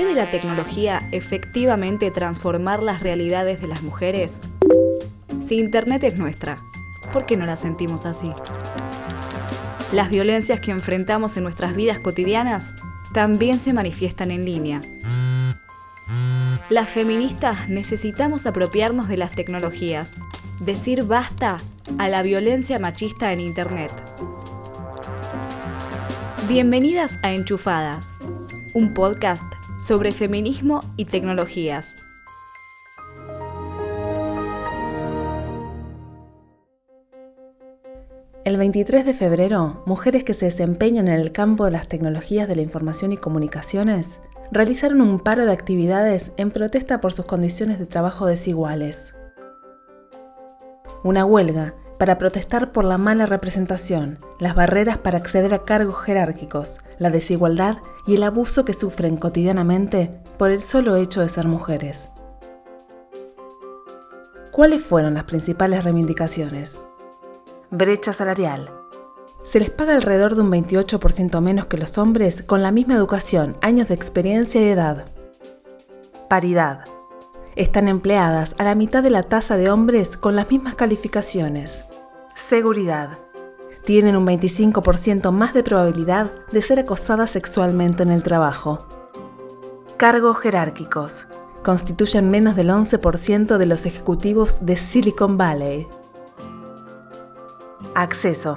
¿Puede la tecnología efectivamente transformar las realidades de las mujeres? Si Internet es nuestra, ¿por qué no la sentimos así? Las violencias que enfrentamos en nuestras vidas cotidianas también se manifiestan en línea. Las feministas necesitamos apropiarnos de las tecnologías, decir basta a la violencia machista en Internet. Bienvenidas a Enchufadas, un podcast sobre feminismo y tecnologías. El 23 de febrero, mujeres que se desempeñan en el campo de las tecnologías de la información y comunicaciones realizaron un paro de actividades en protesta por sus condiciones de trabajo desiguales. Una huelga para protestar por la mala representación, las barreras para acceder a cargos jerárquicos, la desigualdad y el abuso que sufren cotidianamente por el solo hecho de ser mujeres. ¿Cuáles fueron las principales reivindicaciones? Brecha salarial. Se les paga alrededor de un 28% menos que los hombres con la misma educación, años de experiencia y edad. Paridad están empleadas a la mitad de la tasa de hombres con las mismas calificaciones. Seguridad. Tienen un 25% más de probabilidad de ser acosadas sexualmente en el trabajo. Cargos jerárquicos. Constituyen menos del 11% de los ejecutivos de Silicon Valley. Acceso.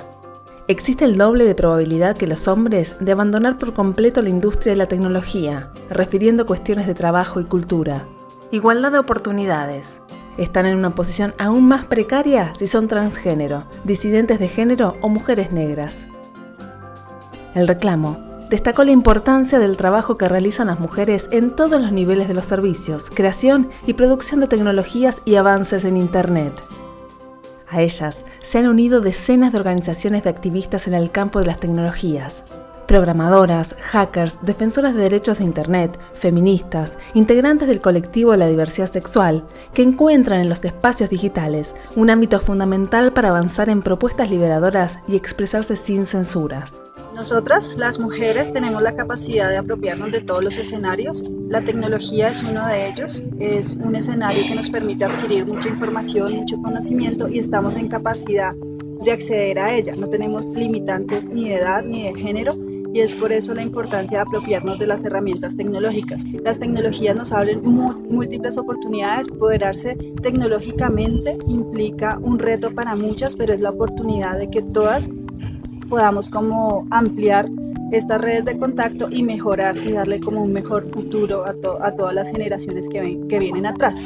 Existe el doble de probabilidad que los hombres de abandonar por completo la industria de la tecnología, refiriendo cuestiones de trabajo y cultura. Igualdad de oportunidades. Están en una posición aún más precaria si son transgénero, disidentes de género o mujeres negras. El reclamo destacó la importancia del trabajo que realizan las mujeres en todos los niveles de los servicios, creación y producción de tecnologías y avances en Internet. A ellas se han unido decenas de organizaciones de activistas en el campo de las tecnologías, programadoras, hackers, defensoras de derechos de Internet, feministas, integrantes del colectivo de la diversidad sexual, que encuentran en los espacios digitales un ámbito fundamental para avanzar en propuestas liberadoras y expresarse sin censuras. Nosotras, las mujeres, tenemos la capacidad de apropiarnos de todos los escenarios. La tecnología es uno de ellos. Es un escenario que nos permite adquirir mucha información, mucho conocimiento y estamos en capacidad de acceder a ella. No tenemos limitantes ni de edad ni de género y es por eso la importancia de apropiarnos de las herramientas tecnológicas. Las tecnologías nos abren múltiples oportunidades, poderarse tecnológicamente implica un reto para muchas, pero es la oportunidad de que todas podamos como ampliar estas redes de contacto y mejorar y darle como un mejor futuro a, todas las generaciones que, vienen atrás.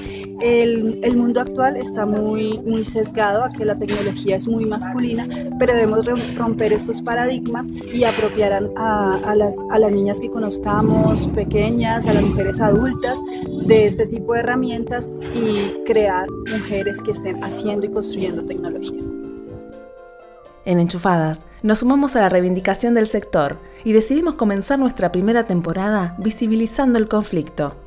El, mundo actual está muy, muy sesgado a que la tecnología es muy masculina, pero debemos romper estos paradigmas y apropiar a, las, a las niñas que conozcamos, pequeñas, a las mujeres adultas, de este tipo de herramientas y crear mujeres que estén haciendo y construyendo tecnología. En Enchufadas, nos sumamos a la reivindicación del sector y decidimos comenzar nuestra primera temporada visibilizando el conflicto.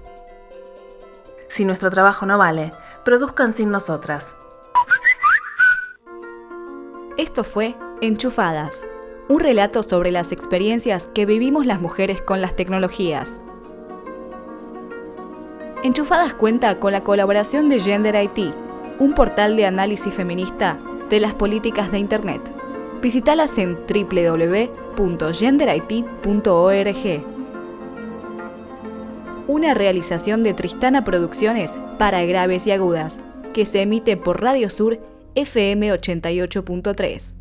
Si nuestro trabajo no vale, produzcan sin nosotras. Esto fue Enchufadas, un relato sobre las experiencias que vivimos las mujeres con las tecnologías. Enchufadas cuenta con la colaboración de Gender IT, un portal de análisis feminista de las políticas de Internet. Visítalas en www.genderit.org. Una realización de Tristana Producciones para graves y agudas, que se emite por Radio Sur FM 88.3.